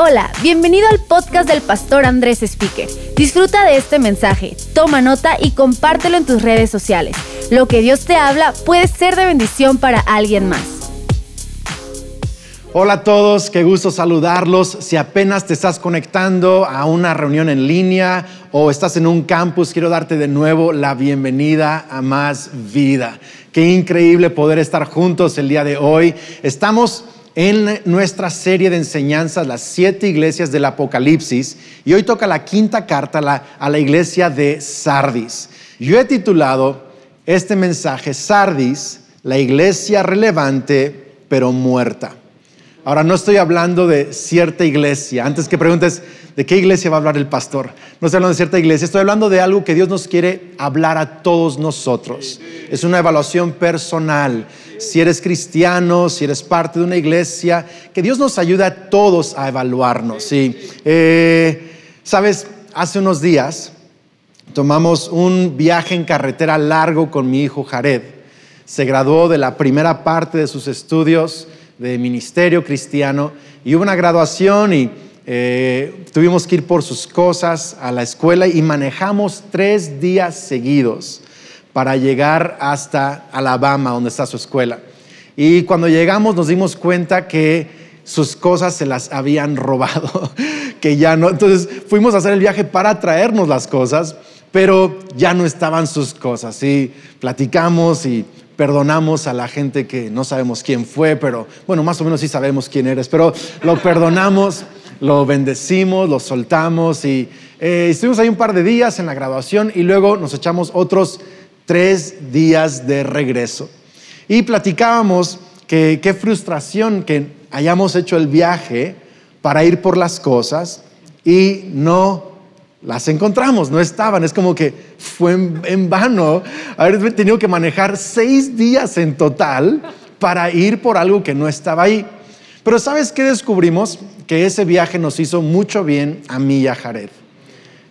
Hola, bienvenido al podcast del pastor Andrés Speaker. Disfruta de este mensaje, toma nota y compártelo en tus redes sociales. Lo que Dios te habla puede ser de bendición para alguien más. Hola a todos, qué gusto saludarlos. Si apenas te estás conectando a una reunión en línea o estás en un campus, quiero darte de nuevo la bienvenida a Más Vida. Qué increíble poder estar juntos el día de hoy. Estamos en nuestra serie de enseñanzas, las siete iglesias del Apocalipsis, y hoy toca la quinta carta a la, iglesia de Sardis. Yo he titulado este mensaje Sardis, la iglesia relevante pero muerta. Ahora, no estoy hablando de cierta iglesia. Antes que preguntes, ¿de qué iglesia va a hablar el pastor? No estoy hablando de cierta iglesia, estoy hablando de algo que Dios nos quiere hablar a todos nosotros. Es una evaluación personal si eres cristiano, si eres parte de una iglesia, que Dios nos ayude a todos a evaluarnos. ¿sí? Eh, Sabes, hace unos días tomamos un viaje en carretera largo con mi hijo Jared. Se graduó de la primera parte de sus estudios de ministerio cristiano y hubo una graduación y eh, tuvimos que ir por sus cosas a la escuela y manejamos tres días seguidos para llegar hasta Alabama, donde está su escuela. Y cuando llegamos nos dimos cuenta que sus cosas se las habían robado, que ya no. Entonces fuimos a hacer el viaje para traernos las cosas, pero ya no estaban sus cosas. Y platicamos y perdonamos a la gente que no sabemos quién fue, pero bueno, más o menos sí sabemos quién eres, pero lo perdonamos, lo bendecimos, lo soltamos y eh, estuvimos ahí un par de días en la graduación y luego nos echamos otros tres días de regreso. Y platicábamos que qué frustración que hayamos hecho el viaje para ir por las cosas y no las encontramos, no estaban. Es como que fue en, vano haber tenido que manejar seis días en total para ir por algo que no estaba ahí. Pero ¿sabes qué descubrimos? Que ese viaje nos hizo mucho bien a mí y a Jared.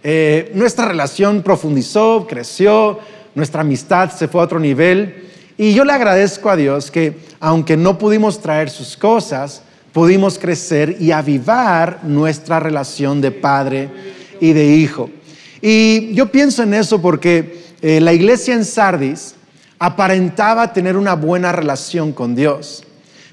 Eh, nuestra relación profundizó, creció, nuestra amistad se fue a otro nivel. Y yo le agradezco a Dios que aunque no pudimos traer sus cosas, pudimos crecer y avivar nuestra relación de padre y de hijo. Y yo pienso en eso porque eh, la iglesia en Sardis aparentaba tener una buena relación con Dios,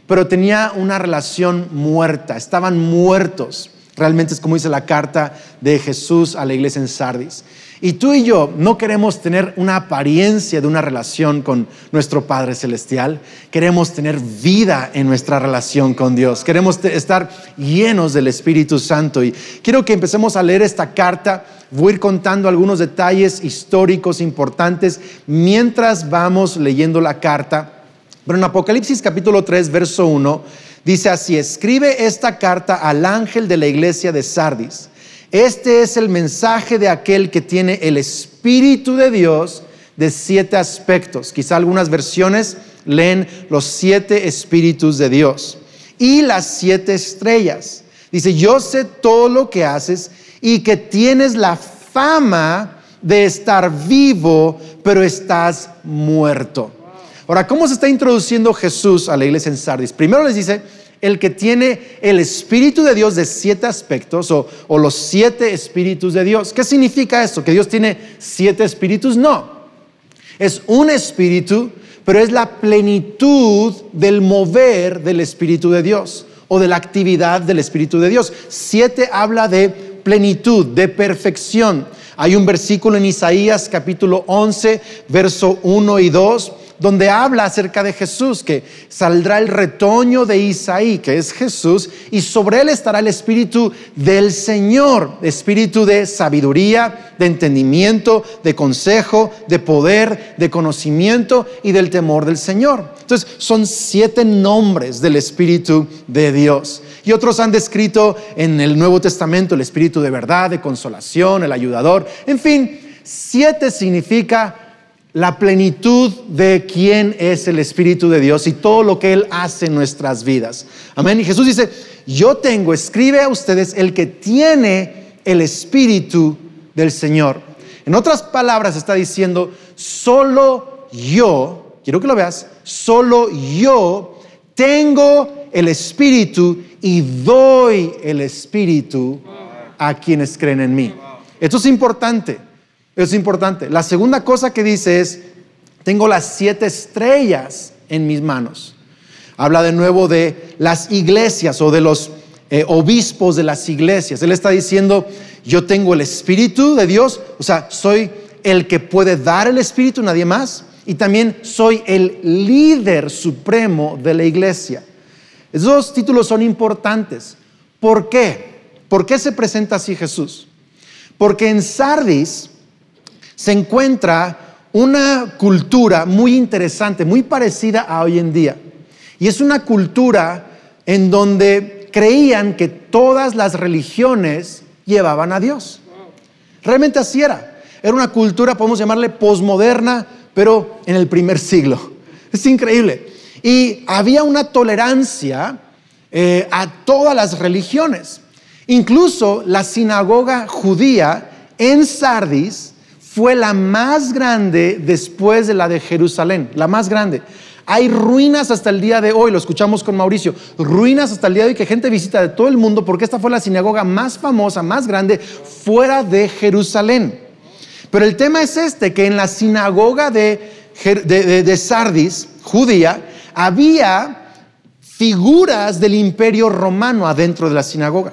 pero tenía una relación muerta, estaban muertos. Realmente es como dice la carta de Jesús a la iglesia en Sardis. Y tú y yo no queremos tener una apariencia de una relación con nuestro Padre Celestial. Queremos tener vida en nuestra relación con Dios. Queremos estar llenos del Espíritu Santo. Y quiero que empecemos a leer esta carta. Voy a ir contando algunos detalles históricos importantes mientras vamos leyendo la carta. Pero en Apocalipsis capítulo 3, verso 1, dice así, escribe esta carta al ángel de la iglesia de Sardis este es el mensaje de aquel que tiene el Espíritu de Dios de siete aspectos. Quizá algunas versiones leen los siete espíritus de Dios y las siete estrellas. Dice, yo sé todo lo que haces y que tienes la fama de estar vivo, pero estás muerto. Ahora, ¿cómo se está introduciendo Jesús a la iglesia en Sardis? Primero les dice, el que tiene el Espíritu de Dios de siete aspectos o, los siete espíritus de Dios. ¿Qué significa esto? ¿Que Dios tiene siete espíritus? No. Es un espíritu, pero es la plenitud del mover del Espíritu de Dios o de la actividad del Espíritu de Dios. Siete habla de plenitud, de perfección. Hay un versículo en Isaías capítulo 11, verso 1 y 2 donde habla acerca de Jesús, que saldrá el retoño de Isaí, que es Jesús, y sobre él estará el Espíritu del Señor, Espíritu de sabiduría, de entendimiento, de consejo, de poder, de conocimiento y del temor del Señor. Entonces, son siete nombres del Espíritu de Dios. Y otros han descrito en el Nuevo Testamento el Espíritu de verdad, de consolación, el ayudador. En fin, siete significa la plenitud de quién es el Espíritu de Dios y todo lo que Él hace en nuestras vidas. Amén. Y Jesús dice, yo tengo, escribe a ustedes el que tiene el Espíritu del Señor. En otras palabras está diciendo, solo yo, quiero que lo veas, solo yo tengo el Espíritu y doy el Espíritu a quienes creen en mí. Esto es importante, es importante. La segunda cosa que dice es, tengo las siete estrellas en mis manos. Habla de nuevo de las iglesias o de los eh, obispos de las iglesias. Él está diciendo, yo tengo el Espíritu de Dios, o sea, soy el que puede dar el Espíritu, nadie más, y también soy el líder supremo de la iglesia. Esos títulos son importantes. ¿Por qué? ¿Por qué se presenta así Jesús? Porque en Sardis se encuentra una cultura muy interesante, muy parecida a hoy en día. Y es una cultura en donde creían que todas las religiones llevaban a Dios. Realmente así era. Era una cultura, podemos llamarle posmoderna, pero en el primer siglo. Es increíble. Y había una tolerancia eh, a todas las religiones. Incluso la sinagoga judía en Sardis fue la más grande después de la de Jerusalén, la más grande. Hay ruinas hasta el día de hoy, lo escuchamos con Mauricio, ruinas hasta el día de hoy que gente visita de todo el mundo porque esta fue la sinagoga más famosa, más grande fuera de Jerusalén. Pero el tema es este, que en la sinagoga de, de Sardis, judía, había figuras del imperio romano adentro de la sinagoga.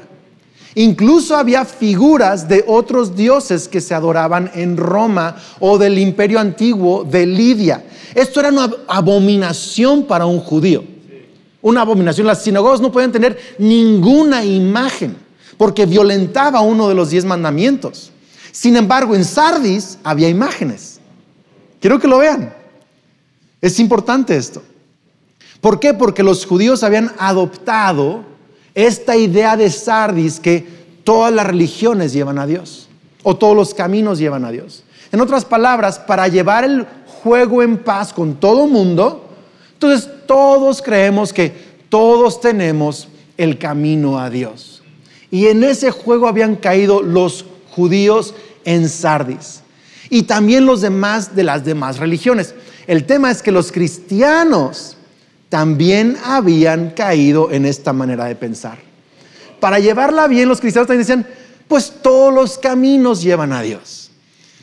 Incluso había figuras de otros dioses que se adoraban en Roma o del imperio antiguo de Lidia. Esto era una abominación para un judío. Una abominación. Las sinagogas no podían tener ninguna imagen porque violentaba uno de los diez mandamientos. Sin embargo, en Sardis había imágenes. Quiero que lo vean. Es importante esto. ¿Por qué? Porque los judíos habían adoptado esta idea de Sardis que todas las religiones llevan a Dios o todos los caminos llevan a Dios. En otras palabras, para llevar el juego en paz con todo mundo, entonces todos creemos que todos tenemos el camino a Dios. Y en ese juego habían caído los judíos en Sardis y también los demás de las demás religiones. El tema es que los cristianos también habían caído en esta manera de pensar. Para llevarla bien, los cristianos también decían, pues todos los caminos llevan a Dios.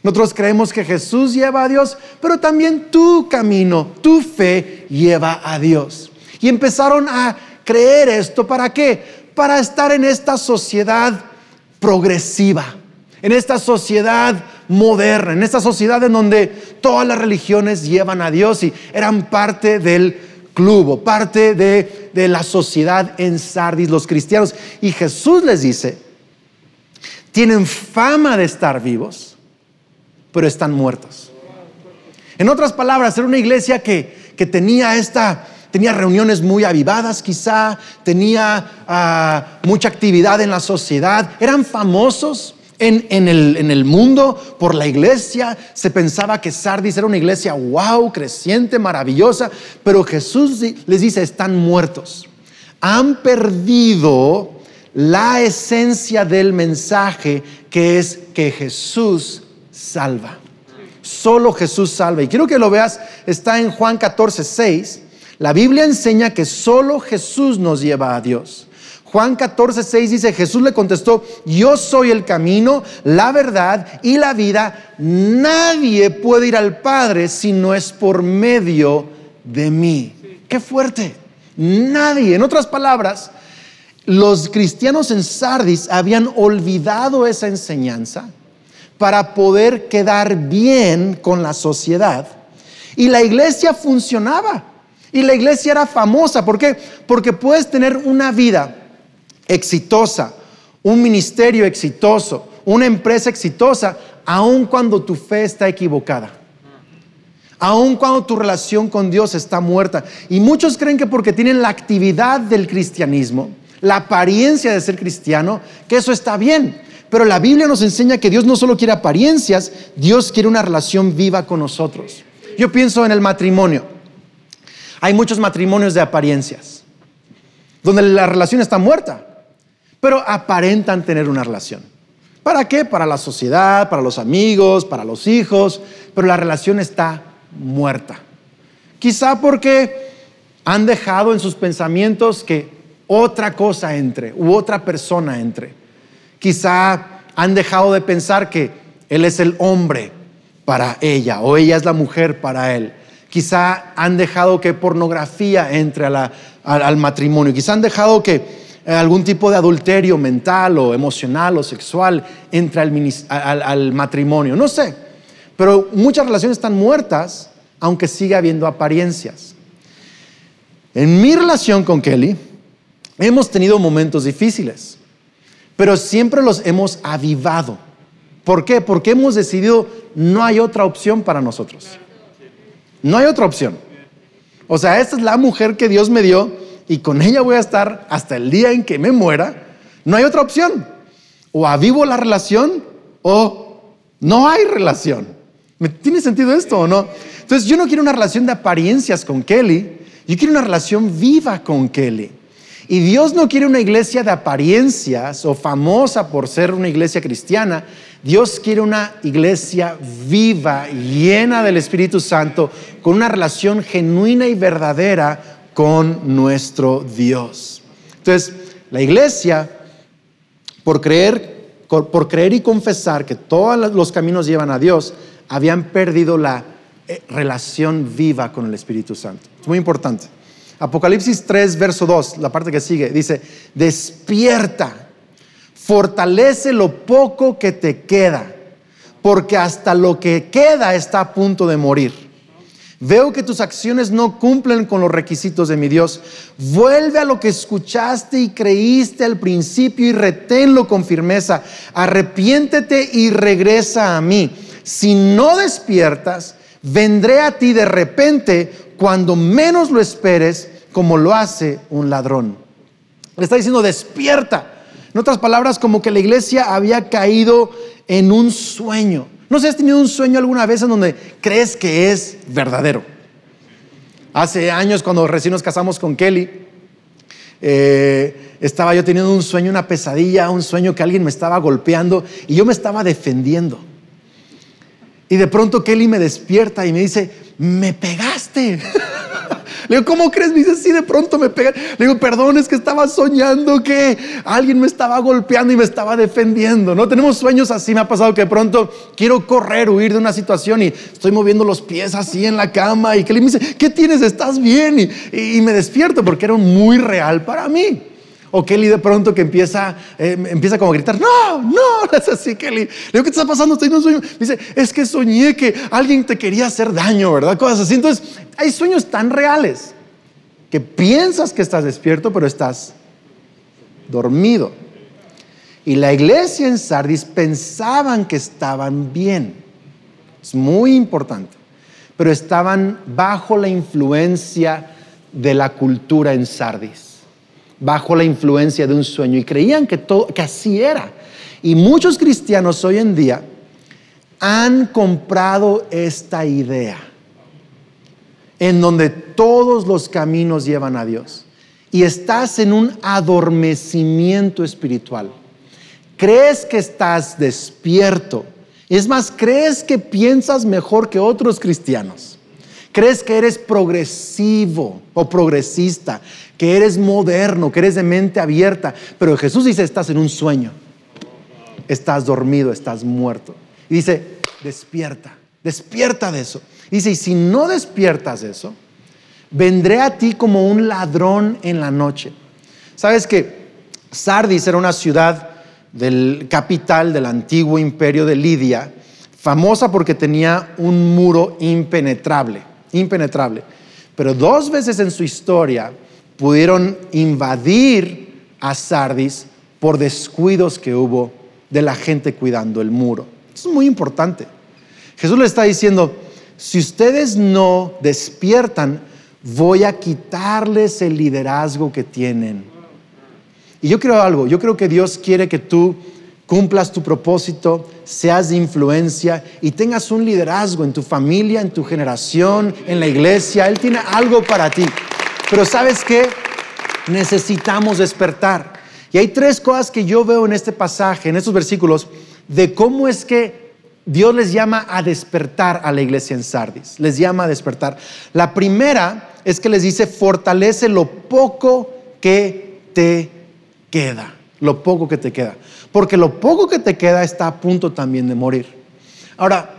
Nosotros creemos que Jesús lleva a Dios, pero también tu camino, tu fe lleva a Dios. Y empezaron a creer esto, ¿para qué? Para estar en esta sociedad progresiva, en esta sociedad moderna, en esta sociedad en donde todas las religiones llevan a Dios y eran parte del club parte de, de la sociedad en Sardis, los cristianos. Y Jesús les dice, tienen fama de estar vivos, pero están muertos. En otras palabras, era una iglesia que, que tenía esta, tenía reuniones muy avivadas quizá, tenía ah, mucha actividad en la sociedad, eran famosos, en, el, mundo, por la iglesia, se pensaba que Sardis era una iglesia wow, creciente, maravillosa, pero Jesús les dice, están muertos. Han perdido la esencia del mensaje que es que Jesús salva. Solo Jesús salva. Y quiero que lo veas, está en Juan 14, 6. La Biblia enseña que solo Jesús nos lleva a Dios. Juan 14, 6 dice, Jesús le contestó, yo soy el camino, la verdad y la vida. Nadie puede ir al Padre si no es por medio de mí. Qué fuerte. Nadie. En otras palabras, los cristianos en Sardis habían olvidado esa enseñanza para poder quedar bien con la sociedad. Y la iglesia funcionaba. Y la iglesia era famosa. ¿Por qué? Porque puedes tener una vida exitosa, un ministerio exitoso, una empresa exitosa, aun cuando tu fe está equivocada. Aun cuando tu relación con Dios está muerta. Y muchos creen que porque tienen la actividad del cristianismo, la apariencia de ser cristiano, que eso está bien. Pero la Biblia nos enseña que Dios no solo quiere apariencias, Dios quiere una relación viva con nosotros. Yo pienso en el matrimonio. Hay muchos matrimonios de apariencias, donde la relación está muerta pero aparentan tener una relación. ¿Para qué? Para la sociedad, para los amigos, para los hijos, pero la relación está muerta. Quizá porque Han dejado en sus pensamientos que otra cosa entre u otra persona entre. Quizá han dejado de pensar que Él es el hombre para ella o ella es la mujer para Él. Quizá han dejado que pornografía entre al, matrimonio. Quizá han dejado que algún tipo de adulterio mental o emocional o sexual entre al, matrimonio. No sé. Pero muchas relaciones están muertas, aunque sigue habiendo apariencias. En mi relación con Kelly, hemos tenido momentos difíciles, pero siempre los hemos avivado. ¿Por qué? Porque hemos decidido no hay otra opción para nosotros. No hay otra opción. O sea, esta es la mujer que Dios me dio y con ella voy a estar hasta el día en que me muera. No hay otra opción. O avivo la relación o no hay relación. ¿Tiene sentido esto o no? Entonces yo no quiero una relación de apariencias con Kelly, yo quiero una relación viva con Kelly. Y Dios no quiere una iglesia de apariencias o famosa por ser una iglesia cristiana. Dios quiere una iglesia viva, llena del Espíritu Santo, con una relación genuina y verdadera con nuestro Dios. Entonces, la iglesia, por creer, por creer y confesar que todos los caminos llevan a Dios, habían perdido la eh, relación viva con el Espíritu Santo. Es muy importante. Apocalipsis 3, verso 2, la parte que sigue, dice, despierta, fortalece lo poco que te queda, porque hasta lo que queda está a punto de morir. Veo que tus acciones no cumplen con los requisitos de mi Dios. Vuelve a lo que escuchaste y creíste al principio y reténlo con firmeza. Arrepiéntete y regresa a mí. Si no despiertas, vendré a ti de repente cuando menos lo esperes, como lo hace un ladrón. Le está diciendo, despierta. En otras palabras, como que la iglesia había caído en un sueño. No sé has tenido un sueño alguna vez en donde crees que es verdadero. Hace años, cuando recién nos casamos con Kelly, eh, estaba yo teniendo un sueño, una pesadilla, un sueño que alguien me estaba golpeando y yo me estaba defendiendo. Y de pronto Kelly me despierta y me dice, me pegaste. Le digo, ¿cómo crees? Me dice, sí, de pronto me pegan. Le digo, perdón, es que estaba soñando que alguien me estaba golpeando y me estaba defendiendo. No tenemos sueños así. Me ha pasado que de pronto quiero correr, huir de una situación y estoy moviendo los pies así en la cama. Y Kelly me dice, ¿qué tienes? ¿Estás bien? Y, y me despierto porque era muy real para mí. O Kelly de pronto que empieza, eh, empieza como a gritar, no, no, es así Kelly. Le digo, ¿qué te está pasando? Estoy en un sueño. dice, es que soñé que alguien te quería hacer daño, ¿verdad? Cosas así. Entonces, hay sueños tan reales que piensas que estás despierto, pero estás dormido. Y la iglesia en Sardis pensaban que estaban bien. Es muy importante. Pero estaban bajo la influencia de la cultura en Sardis bajo la influencia de un sueño y creían que, todo, que así era. Y muchos cristianos hoy en día han comprado esta idea en donde todos los caminos llevan a Dios y estás en un adormecimiento espiritual. Crees que estás despierto. Es más, crees que piensas mejor que otros cristianos. Crees que eres progresivo o progresista, que eres moderno, que eres de mente abierta, pero Jesús dice, estás en un sueño, estás dormido, estás muerto. Y dice, despierta, despierta de eso. dice, y si no despiertas de eso, vendré a ti como un ladrón en la noche. Sabes que Sardis era una ciudad del capital del antiguo imperio de Lidia, famosa porque tenía un muro impenetrable impenetrable. Pero dos veces en su historia pudieron invadir a Sardis por descuidos que hubo de la gente cuidando el muro. Es muy importante. Jesús le está diciendo, si ustedes no despiertan, voy a quitarles el liderazgo que tienen. Y yo creo algo, yo creo que Dios quiere que tú cumplas tu propósito, seas de influencia y tengas un liderazgo en tu familia, en tu generación, en la iglesia. Él tiene algo para ti. Pero sabes qué? Necesitamos despertar. Y hay tres cosas que yo veo en este pasaje, en estos versículos, de cómo es que Dios les llama a despertar a la iglesia en Sardis. Les llama a despertar. La primera es que les dice, fortalece lo poco que te queda, lo poco que te queda, porque lo poco que te queda está a punto también de morir. Ahora,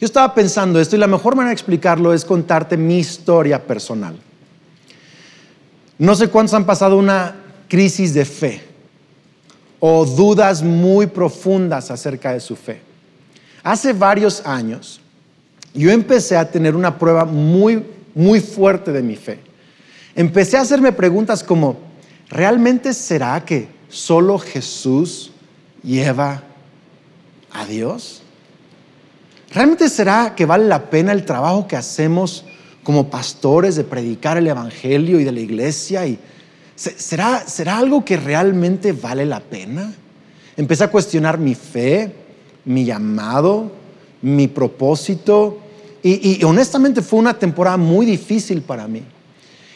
yo estaba pensando esto y la mejor manera de explicarlo es contarte mi historia personal. No sé cuántos han pasado una crisis de fe o dudas muy profundas acerca de su fe. Hace varios años yo empecé a tener una prueba muy, muy fuerte de mi fe. Empecé a hacerme preguntas como, ¿realmente será que solo Jesús lleva a Dios? ¿Realmente será que vale la pena el trabajo que hacemos como pastores de predicar el Evangelio y de la iglesia? Y, ¿será, ¿Será algo que realmente vale la pena? Empecé a cuestionar mi fe, mi llamado, mi propósito. Y, honestamente fue una temporada muy difícil para mí.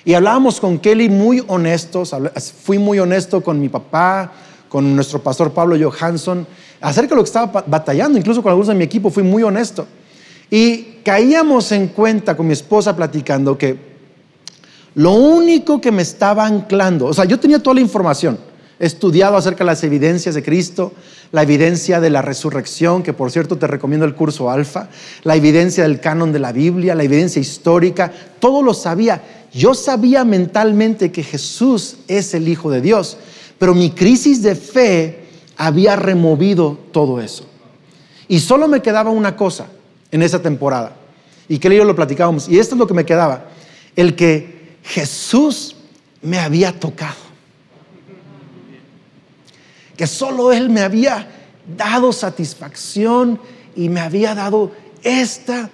Y hablábamos con Kelly muy honestos, fui muy honesto con mi papá, con nuestro pastor Pablo Johansson, acerca de lo que estaba batallando, incluso con algunos de mi equipo, fui muy honesto. Y caíamos en cuenta con mi esposa platicando que lo único que me estaba anclando, o sea, yo tenía toda la información, estudiado acerca de las evidencias de Cristo, la evidencia de la resurrección, que por cierto te recomiendo el curso alfa, la evidencia del canon de la Biblia, la evidencia histórica, todo lo sabía. Yo sabía mentalmente que Jesús es el Hijo de Dios, pero mi crisis de fe había removido todo eso. Y solo me quedaba una cosa en esa temporada, y que yo lo platicábamos, y esto es lo que me quedaba, el que Jesús me había tocado que solo Él me había dado satisfacción y me había dado esta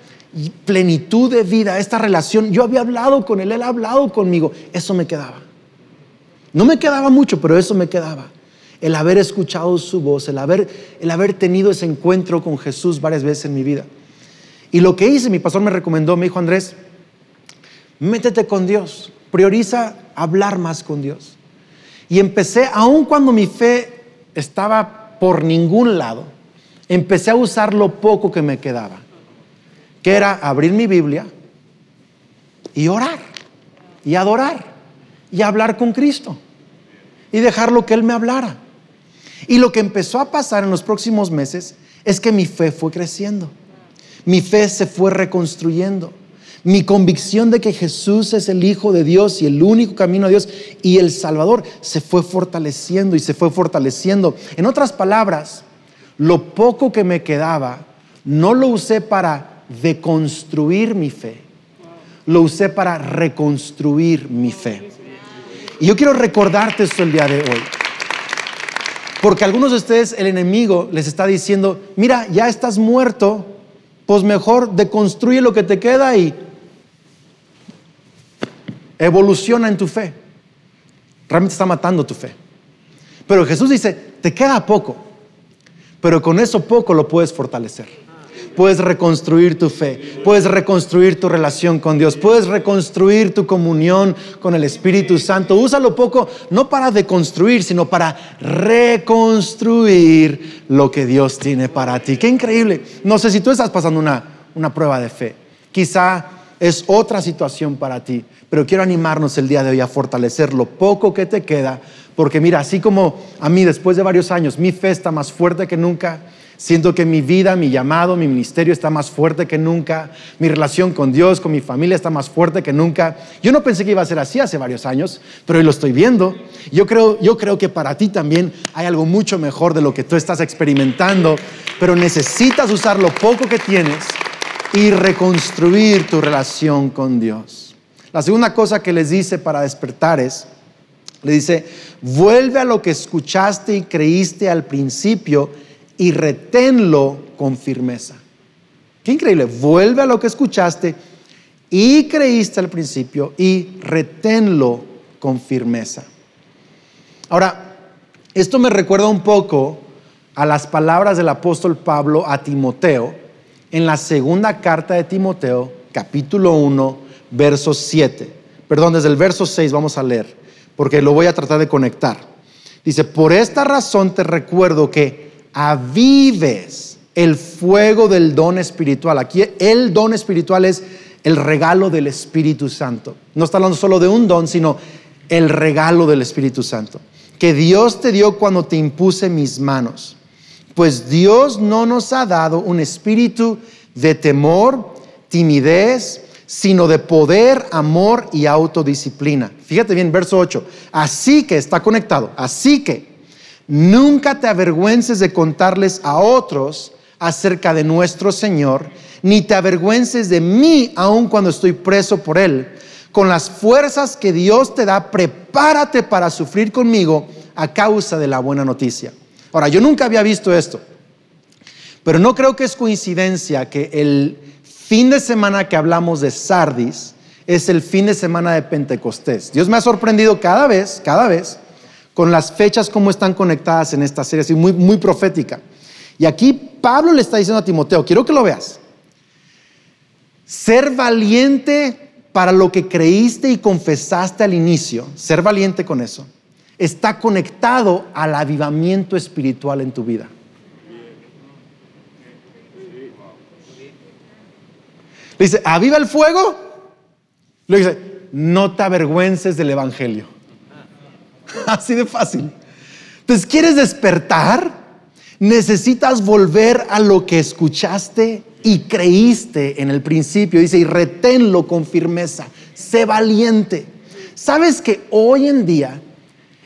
plenitud de vida, esta relación. Yo había hablado con Él, Él ha hablado conmigo. Eso me quedaba. No me quedaba mucho, pero eso me quedaba. El haber escuchado su voz, el haber, el haber tenido ese encuentro con Jesús varias veces en mi vida. Y lo que hice, mi pastor me recomendó, me dijo Andrés, métete con Dios, prioriza hablar más con Dios. Y empecé, aun cuando mi fe estaba por ningún lado, empecé a usar lo poco que me quedaba, que era abrir mi Biblia y orar y adorar y hablar con Cristo y dejarlo que Él me hablara. Y lo que empezó a pasar en los próximos meses es que mi fe fue creciendo, mi fe se fue reconstruyendo. Mi convicción de que Jesús es el Hijo de Dios y el único camino a Dios y el Salvador se fue fortaleciendo y se fue fortaleciendo. En otras palabras, lo poco que me quedaba no lo usé para deconstruir mi fe, lo usé para reconstruir mi fe. Y yo quiero recordarte esto el día de hoy. Porque a algunos de ustedes el enemigo les está diciendo, mira, ya estás muerto, pues mejor deconstruye lo que te queda y evoluciona en tu fe. Realmente está matando tu fe. Pero Jesús dice, te queda poco, pero con eso poco lo puedes fortalecer. Puedes reconstruir tu fe, puedes reconstruir tu relación con Dios, puedes reconstruir tu comunión con el Espíritu Santo. Úsalo poco no para deconstruir, sino para reconstruir lo que Dios tiene para ti. Qué increíble. No sé si tú estás pasando una, una prueba de fe. Quizá es otra situación para ti. Pero quiero animarnos el día de hoy a fortalecer lo poco que te queda, porque mira, así como a mí después de varios años mi fe está más fuerte que nunca, siento que mi vida, mi llamado, mi ministerio está más fuerte que nunca, mi relación con Dios, con mi familia está más fuerte que nunca. Yo no pensé que iba a ser así hace varios años, pero hoy lo estoy viendo. Yo creo, yo creo que para ti también hay algo mucho mejor de lo que tú estás experimentando, pero necesitas usar lo poco que tienes y reconstruir tu relación con Dios. La segunda cosa que les dice para despertar es, le dice, vuelve a lo que escuchaste y creíste al principio y reténlo con firmeza. Qué increíble, vuelve a lo que escuchaste y creíste al principio y reténlo con firmeza. Ahora, esto me recuerda un poco a las palabras del apóstol Pablo a Timoteo en la segunda carta de Timoteo, capítulo 1, verso 7. Perdón, desde el verso 6 vamos a leer, porque lo voy a tratar de conectar. Dice, por esta razón te recuerdo que avives el fuego del don espiritual. Aquí el don espiritual es el regalo del Espíritu Santo. No está hablando solo de un don, sino el regalo del Espíritu Santo. Que Dios te dio cuando te impuse mis manos. Pues Dios no nos ha dado un espíritu de temor, timidez, sino de poder, amor y autodisciplina. Fíjate bien, verso 8. Así que está conectado. Así que nunca te avergüences de contarles a otros acerca de nuestro Señor, ni te avergüences de mí aun cuando estoy preso por Él. Con las fuerzas que Dios te da, prepárate para sufrir conmigo a causa de la buena noticia. Ahora, yo nunca había visto esto, pero no creo que es coincidencia que el fin de semana que hablamos de Sardis es el fin de semana de Pentecostés. Dios me ha sorprendido cada vez, cada vez, con las fechas como están conectadas en esta serie, así muy, muy profética. Y aquí Pablo le está diciendo a Timoteo, quiero que lo veas, ser valiente para lo que creíste y confesaste al inicio, ser valiente con eso, está conectado al avivamiento espiritual en tu vida. Le dice, aviva el fuego. Le dice, no te avergüences del Evangelio. Así de fácil. Entonces, ¿quieres despertar? Necesitas volver a lo que escuchaste y creíste en el principio. Dice, y reténlo con firmeza. Sé valiente. ¿Sabes que hoy en día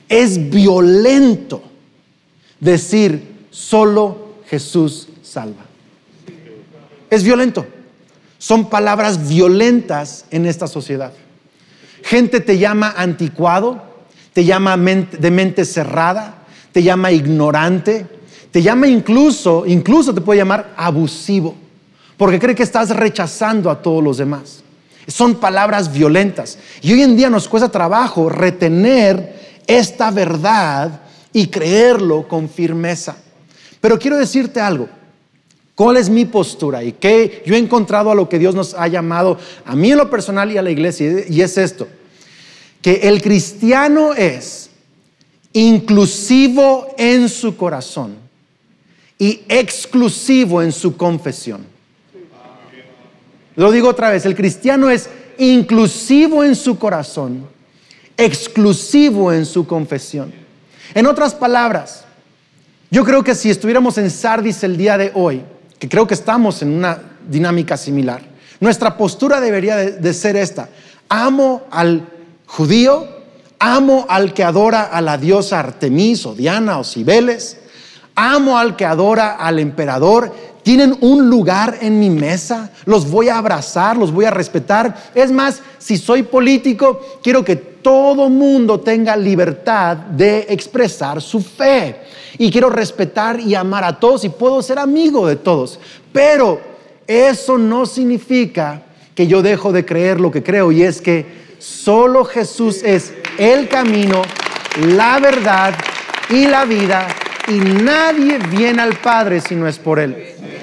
es violento decir solo Jesús salva? Es violento. Son palabras violentas en esta sociedad. Gente te llama anticuado, te llama de mente cerrada, te llama ignorante, te llama incluso, incluso te puede llamar abusivo, porque cree que estás rechazando a todos los demás. Son palabras violentas. Y hoy en día nos cuesta trabajo retener esta verdad y creerlo con firmeza. Pero quiero decirte algo. ¿Cuál es mi postura? Y qué yo he encontrado a lo que Dios nos ha llamado, a mí en lo personal y a la iglesia, y es esto, que el cristiano es inclusivo en su corazón y exclusivo en su confesión. Lo digo otra vez, el cristiano es inclusivo en su corazón, exclusivo en su confesión. En otras palabras, yo creo que si estuviéramos en Sardis el día de hoy, que creo que estamos en una dinámica similar, nuestra postura debería de, ser esta. Amo al judío, amo al que adora a la diosa Artemis o Diana o Cibeles, Amo al que adora al emperador. Tienen un lugar en mi mesa. Los voy a abrazar, los voy a respetar. Es más, si soy político, quiero que todo mundo tenga libertad de expresar su fe. Y quiero respetar y amar a todos y puedo ser amigo de todos. Pero eso no significa que yo dejo de creer lo que creo y es que solo Jesús es el camino, la verdad y la vida y nadie viene al Padre si no es por Él.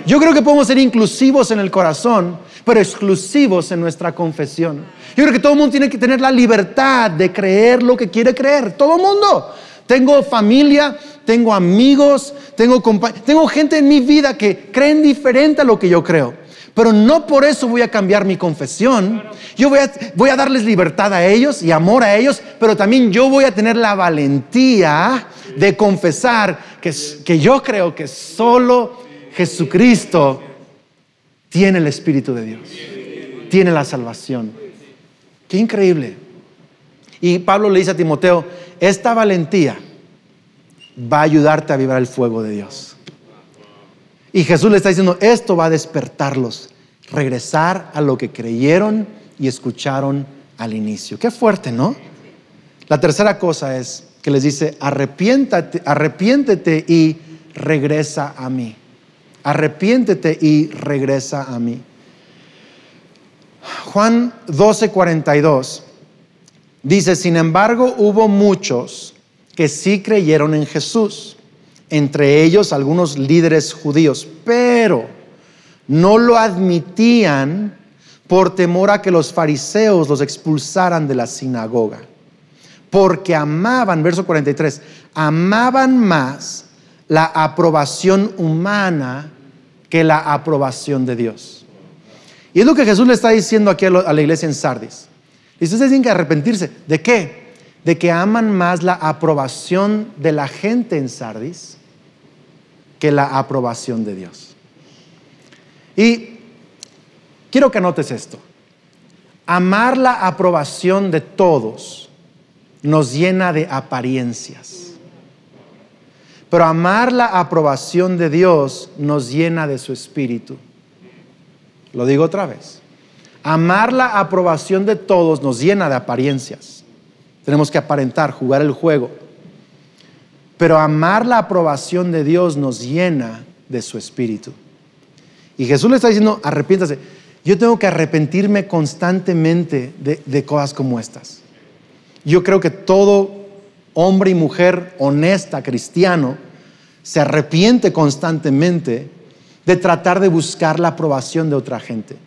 Yo creo que podemos ser inclusivos en el corazón, pero exclusivos en nuestra confesión. Yo creo que todo el mundo tiene que tener la libertad de creer lo que quiere creer. Todo el mundo. Tengo familia, tengo amigos, tengo, tengo gente en mi vida que creen diferente a lo que yo creo. Pero no por eso voy a cambiar mi confesión. Yo voy a, darles libertad a ellos y amor a ellos, pero también yo voy a tener la valentía de confesar que, que yo creo que solo Jesucristo tiene el Espíritu de Dios, tiene la salvación. Qué increíble. Y Pablo le dice a Timoteo, esta valentía va a ayudarte a vibrar el fuego de Dios. Y Jesús le está diciendo, esto va a despertarlos, regresar a lo que creyeron y escucharon al inicio. Qué fuerte, ¿no? La tercera cosa es que les dice, arrepiéntate, arrepiéntete y regresa a mí. Arrepiéntete y regresa a mí. Juan 12:42 dice, sin embargo hubo muchos que sí creyeron en Jesús entre ellos algunos líderes judíos, pero no lo admitían por temor a que los fariseos los expulsaran de la sinagoga, porque amaban, verso 43, amaban más la aprobación humana que la aprobación de Dios. Y es lo que Jesús le está diciendo aquí a, la iglesia en Sardis. Y ustedes tienen que arrepentirse. ¿De qué? De que aman más la aprobación de la gente en Sardis que la aprobación de Dios. Y quiero que anotes esto. Amar la aprobación de todos nos llena de apariencias. Pero amar la aprobación de Dios nos llena de su espíritu. Lo digo otra vez. Amar la aprobación de todos nos llena de apariencias. Tenemos que aparentar, jugar el juego. Pero amar la aprobación de Dios nos llena de su espíritu. Y Jesús le está diciendo, arrepiéntase. Yo tengo que arrepentirme constantemente de, de cosas como estas. Yo creo que todo hombre y mujer honesta, cristiano, se arrepiente constantemente de tratar de buscar la aprobación de otra gente.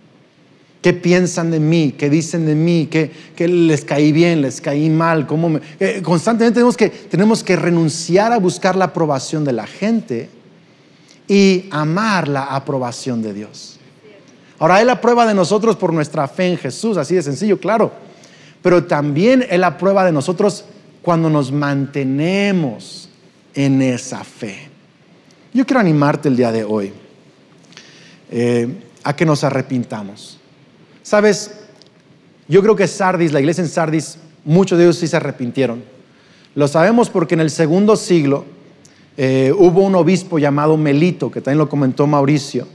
¿Qué piensan de mí? ¿Qué dicen de mí? ¿Qué, les caí bien? ¿Les caí mal? ¿Cómo eh, constantemente tenemos que, tenemos que renunciar a buscar la aprobación de la gente y amar la aprobación de Dios. Ahora, Él aprueba de nosotros por nuestra fe en Jesús, así de sencillo, claro. Pero también Él aprueba de nosotros cuando nos mantenemos en esa fe. Yo quiero animarte el día de hoy eh, a que nos arrepintamos. Sabes, yo creo que Sardis, la iglesia en Sardis, muchos de ellos sí se arrepintieron. Lo sabemos porque en el segundo siglo eh, hubo un obispo llamado Melito, que también lo comentó Mauricio.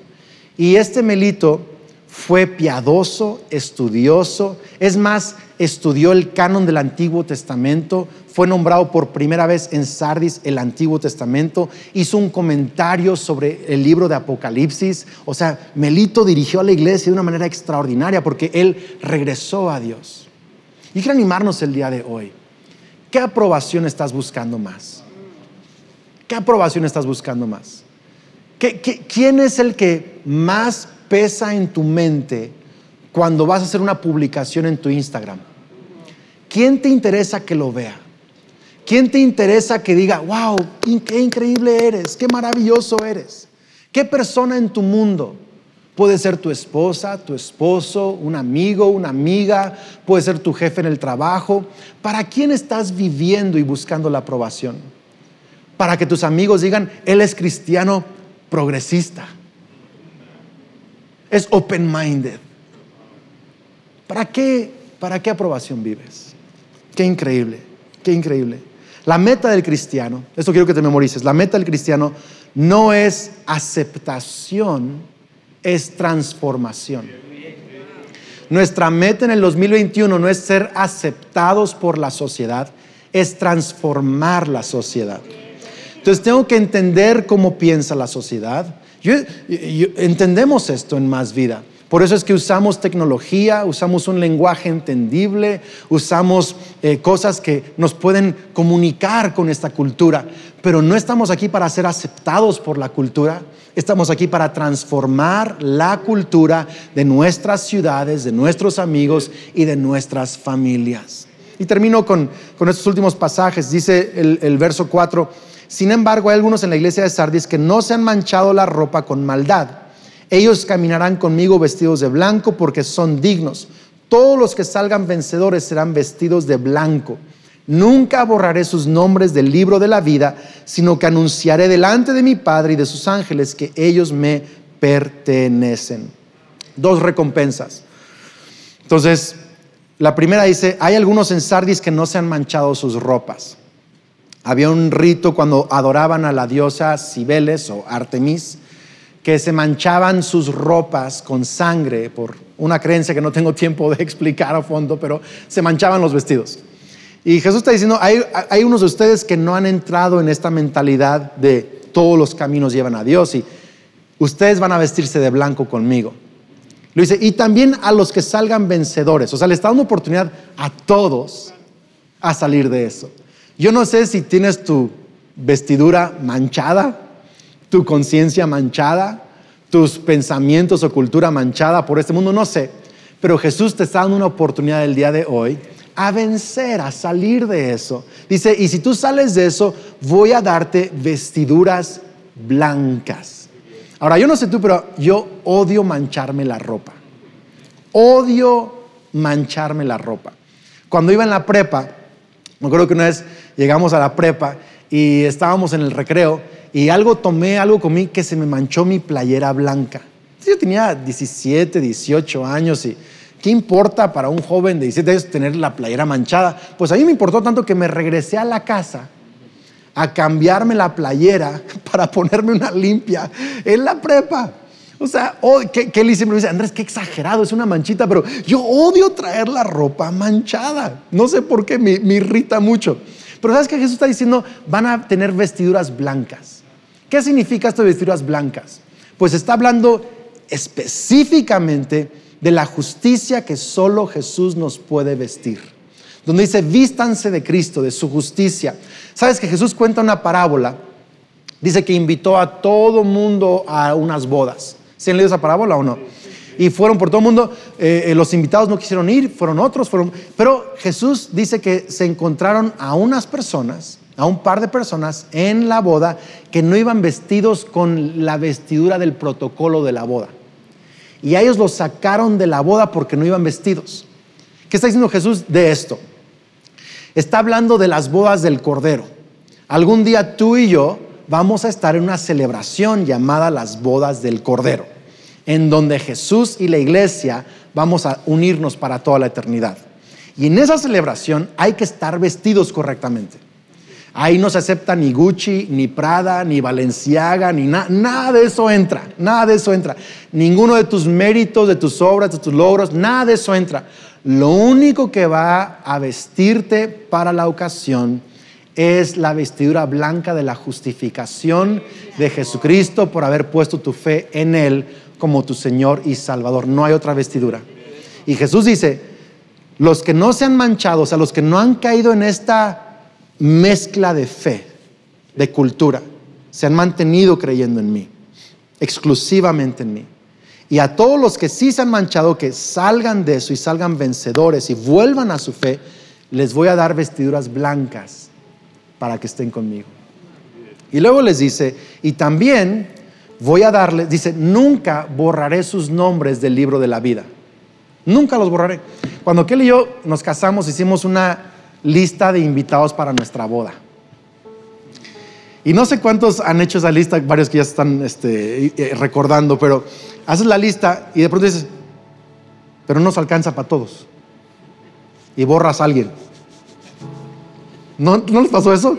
Y este Melito fue piadoso, estudioso, es más, estudió el canon del Antiguo Testamento, fue nombrado por primera vez en Sardis el Antiguo Testamento, hizo un comentario sobre el libro de Apocalipsis, o sea, Melito dirigió a la iglesia de una manera extraordinaria porque él regresó a Dios. Y quiero animarnos el día de hoy. ¿Qué aprobación estás buscando más? ¿Qué aprobación estás buscando más? quién es el que más pesa en tu mente cuando vas a hacer una publicación en tu Instagram? ¿Quién te interesa que lo vea? ¿Quién te interesa que diga, wow, qué increíble eres, qué maravilloso eres? ¿Qué persona en tu mundo? Puede ser tu esposa, tu esposo, un amigo, una amiga, puede ser tu jefe en el trabajo. ¿Para quién estás viviendo y buscando la aprobación? Para que tus amigos digan, él es cristiano progresista es open-minded. ¿Para qué, ¿Para qué aprobación vives? Qué increíble, qué increíble. La meta del cristiano, esto quiero que te memorices, la meta del cristiano no es aceptación, es transformación. Nuestra meta en el 2021 no es ser aceptados por la sociedad, es transformar la sociedad. Entonces tengo que entender cómo piensa la sociedad, entendemos esto en más vida. Por eso es que usamos tecnología, usamos un lenguaje entendible, usamos eh, cosas que nos pueden comunicar con esta cultura, pero no estamos aquí para ser aceptados por la cultura, estamos aquí para transformar la cultura de nuestras ciudades, de nuestros amigos y de nuestras familias. Y termino con, estos últimos pasajes, dice el, el verso 4 sin embargo, hay algunos en la iglesia de Sardis que no se han manchado la ropa con maldad. Ellos caminarán conmigo vestidos de blanco porque son dignos. Todos los que salgan vencedores serán vestidos de blanco. Nunca borraré sus nombres del libro de la vida, sino que anunciaré delante de mi Padre y de sus ángeles que ellos me pertenecen. Dos recompensas. Entonces, la primera dice, hay algunos en Sardis que no se han manchado sus ropas. Había un rito cuando adoraban a la diosa Cibeles o Artemis, que se manchaban sus ropas con sangre por una creencia que no tengo tiempo de explicar a fondo, pero se manchaban los vestidos. Y Jesús está diciendo, hay, hay unos de ustedes que no han entrado en esta mentalidad de todos los caminos llevan a Dios y ustedes van a vestirse de blanco conmigo. Lo dice, y también a los que salgan vencedores. O sea, le está dando oportunidad a todos a salir de eso. Yo no sé si tienes tu vestidura manchada, tu conciencia manchada, tus pensamientos o cultura manchada por este mundo, no sé. Pero Jesús te está dando una oportunidad el día de hoy a vencer, a salir de eso. Dice, y si tú sales de eso, voy a darte vestiduras blancas. Ahora, yo no sé tú, pero yo odio mancharme la ropa. Odio mancharme la ropa. Cuando iba en la prepa, me acuerdo que una vez llegamos a la prepa y estábamos en el recreo y algo tomé, algo comí que se me manchó mi playera blanca. Yo tenía 17, 18 años y ¿qué importa para un joven de 17 años tener la playera manchada? Pues a mí me importó tanto que me regresé a la casa a cambiarme la playera para ponerme una limpia en la prepa. O sea, oh, Kelly siempre me dice, Andrés, qué exagerado, es una manchita, pero yo odio traer la ropa manchada. No sé por qué, me, irrita mucho. Pero ¿sabes qué Jesús está diciendo? Van a tener vestiduras blancas. ¿Qué significa esto de vestiduras blancas? Pues está hablando específicamente de la justicia que solo Jesús nos puede vestir. Donde dice, vístanse de Cristo, de su justicia. ¿Sabes que Jesús cuenta una parábola? Dice que invitó a todo mundo a unas bodas. ¿Se han leído esa parábola o no? Y fueron por todo el mundo, eh, eh, los invitados no quisieron ir, fueron otros, fueron... Pero Jesús dice que se encontraron a unas personas, a un par de personas en la boda que no iban vestidos con la vestidura del protocolo de la boda. Y a ellos los sacaron de la boda porque no iban vestidos. ¿Qué está diciendo Jesús de esto? Está hablando de las bodas del Cordero. Algún día tú y yo vamos a estar en una celebración llamada las bodas del Cordero, en donde Jesús y la iglesia vamos a unirnos para toda la eternidad. Y en esa celebración hay que estar vestidos correctamente. Ahí no se acepta ni Gucci, ni Prada, ni Valenciaga, ni nada. Nada de eso entra. Nada de eso entra. Ninguno de tus méritos, de tus obras, de tus logros, nada de eso entra. Lo único que va a vestirte para la ocasión es la vestidura blanca de la justificación de Jesucristo por haber puesto tu fe en Él como tu Señor y Salvador. No hay otra vestidura. Y Jesús dice, los que no se han manchado, o sea, los que no han caído en esta mezcla de fe, de cultura, se han mantenido creyendo en mí, exclusivamente en mí. Y a todos los que sí se han manchado, que salgan de eso y salgan vencedores y vuelvan a su fe, les voy a dar vestiduras blancas para que estén conmigo. Y luego les dice, y también voy a darles, dice, nunca borraré sus nombres del libro de la vida. Nunca los borraré. Cuando Kelly y yo nos casamos, hicimos una lista de invitados para nuestra boda. Y no sé cuántos han hecho esa lista, varios que ya están este, eh, recordando, pero haces la lista y de pronto dices, pero no se alcanza para todos. Y borras a alguien. ¿No, ¿No les pasó eso?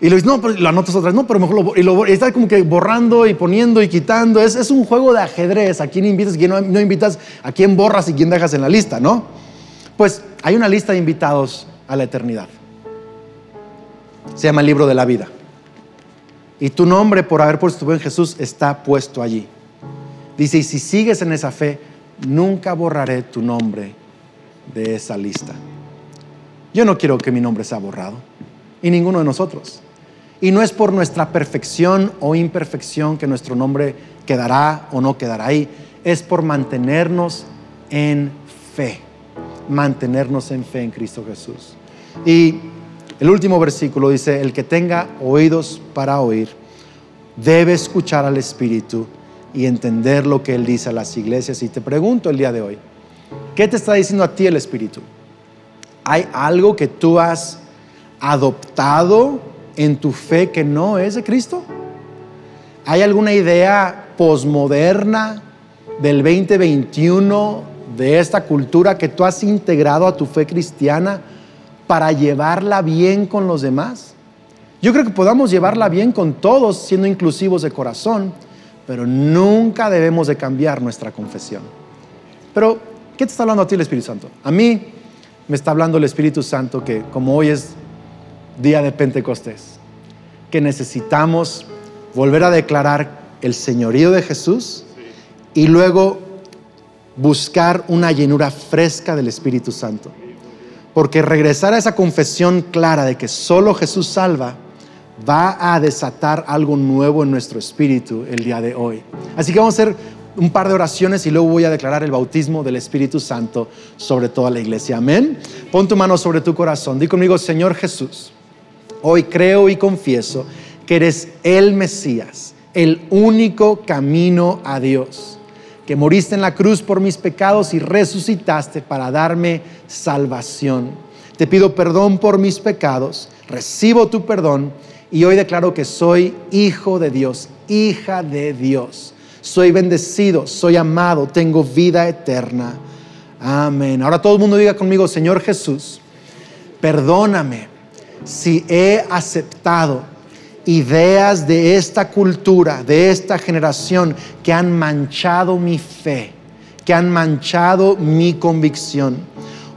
Y lo dices, no, pero lo anotas otra vez, no, pero mejor lo, y y está como que borrando y poniendo y quitando. Es, es un juego de ajedrez. ¿A quién invitas y quién no, no, invitas? ¿A quién borras y quién dejas en la lista, no? Pues hay una lista de invitados a la eternidad. Se llama el libro de la vida. Y tu nombre, por haber puesto tu fe en Jesús, está puesto allí. Dice, y si sigues en esa fe, nunca borraré tu nombre de esa lista. Yo no quiero que mi nombre sea borrado y ninguno de nosotros. Y no es por nuestra perfección o imperfección que nuestro nombre quedará o no quedará ahí, es por mantenernos en fe, mantenernos en fe en Cristo Jesús. Y el último versículo dice, el que tenga oídos para oír, debe escuchar al Espíritu y entender lo que Él dice a las iglesias. Y te pregunto el día de hoy, ¿qué te está diciendo a ti el Espíritu? ¿Hay algo que tú has adoptado en tu fe que no es de Cristo? ¿Hay alguna idea posmoderna del 2021 de esta cultura que tú has integrado a tu fe cristiana para llevarla bien con los demás? Yo creo que podamos llevarla bien con todos siendo inclusivos de corazón, pero nunca debemos de cambiar nuestra confesión. Pero, ¿qué te está hablando a ti el Espíritu Santo? A mí me está hablando el Espíritu Santo que como hoy es día de Pentecostés, que necesitamos volver a declarar el señorío de Jesús y luego buscar una llenura fresca del Espíritu Santo. Porque regresar a esa confesión clara de que solo Jesús salva va a desatar algo nuevo en nuestro espíritu el día de hoy. Así que vamos a hacer un par de oraciones y luego voy a declarar el bautismo del Espíritu Santo sobre toda la iglesia. Amén. Pon tu mano sobre tu corazón. Di conmigo, Señor Jesús Hoy creo y confieso que eres el Mesías, el único camino a Dios. que moriste en la cruz por mis pecados y resucitaste para darme salvación. Te pido perdón por mis pecados, recibo tu perdón y hoy declaro que soy hijo de Dios, hija de Dios. Soy bendecido, soy amado, tengo vida eterna. Amén. Ahora todo el mundo diga conmigo, Señor Jesús, perdóname si he aceptado ideas de esta cultura, de esta generación que han manchado mi fe, que han manchado mi convicción.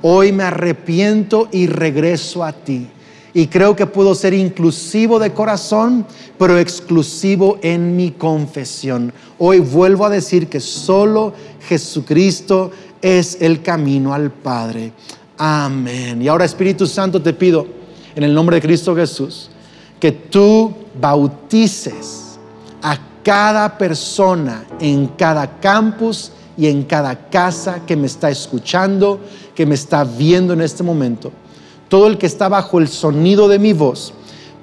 Hoy me arrepiento y regreso a ti. Y creo que puedo ser inclusivo de corazón, pero exclusivo en mi confesión. Hoy vuelvo a decir que solo Jesucristo es el camino al Padre. Amén. Y ahora Espíritu Santo te pido, en el nombre de Cristo Jesús, que tú bautices a cada persona en cada campus y en cada casa que me está escuchando, que me está viendo en este momento. Todo el que está bajo el sonido de mi voz,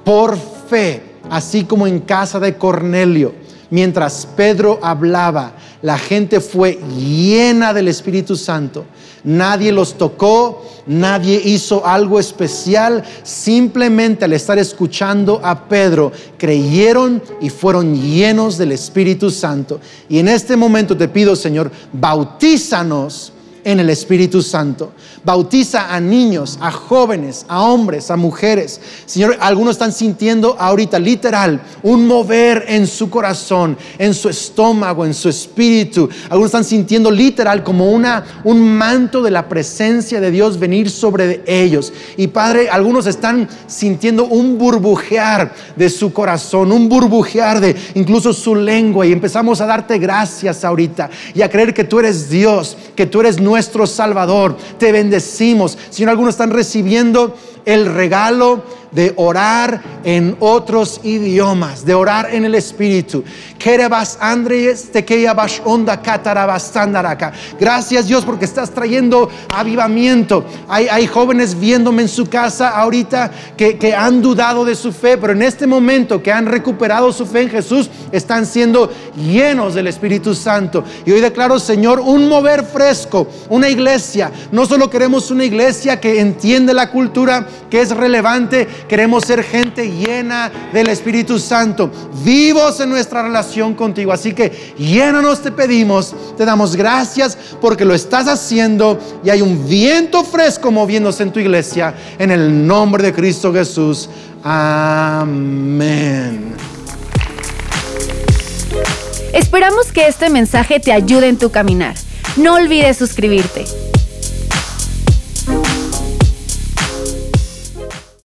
por fe, así como en casa de Cornelio, mientras Pedro hablaba, la gente fue llena del Espíritu Santo. Nadie los tocó, nadie hizo algo especial. Simplemente al estar escuchando a Pedro, creyeron y fueron llenos del Espíritu Santo. Y en este momento te pido, Señor, bautízanos en el Espíritu Santo. Bautiza a niños, a jóvenes, a hombres, a mujeres. Señor, algunos están sintiendo ahorita literal un mover en su corazón, en su estómago, en su espíritu. Algunos están sintiendo literal como una, un manto de la presencia de Dios venir sobre ellos. Y Padre, algunos están sintiendo un burbujear de su corazón, un burbujear de incluso su lengua. Y empezamos a darte gracias ahorita y a creer que tú eres Dios, que tú eres nuestro Salvador. Te bendecimos. Señor, algunos están recibiendo el regalo de orar en otros idiomas, de orar en el Espíritu. Gracias Dios porque estás trayendo avivamiento. Hay, jóvenes viéndome en su casa ahorita que, que han dudado de su fe, pero en este momento que han recuperado su fe en Jesús, están siendo llenos del Espíritu Santo. Y hoy declaro, Señor, un mover fresco, una iglesia. No solo queremos una iglesia que entiende la cultura, que es relevante, queremos ser gente llena del Espíritu Santo, vivos en nuestra relación contigo. Así que llénanos, te pedimos, te damos gracias porque lo estás haciendo y hay un viento fresco moviéndose en tu iglesia. En el nombre de Cristo Jesús. Amén. Esperamos que este mensaje te ayude en tu caminar. No olvides suscribirte.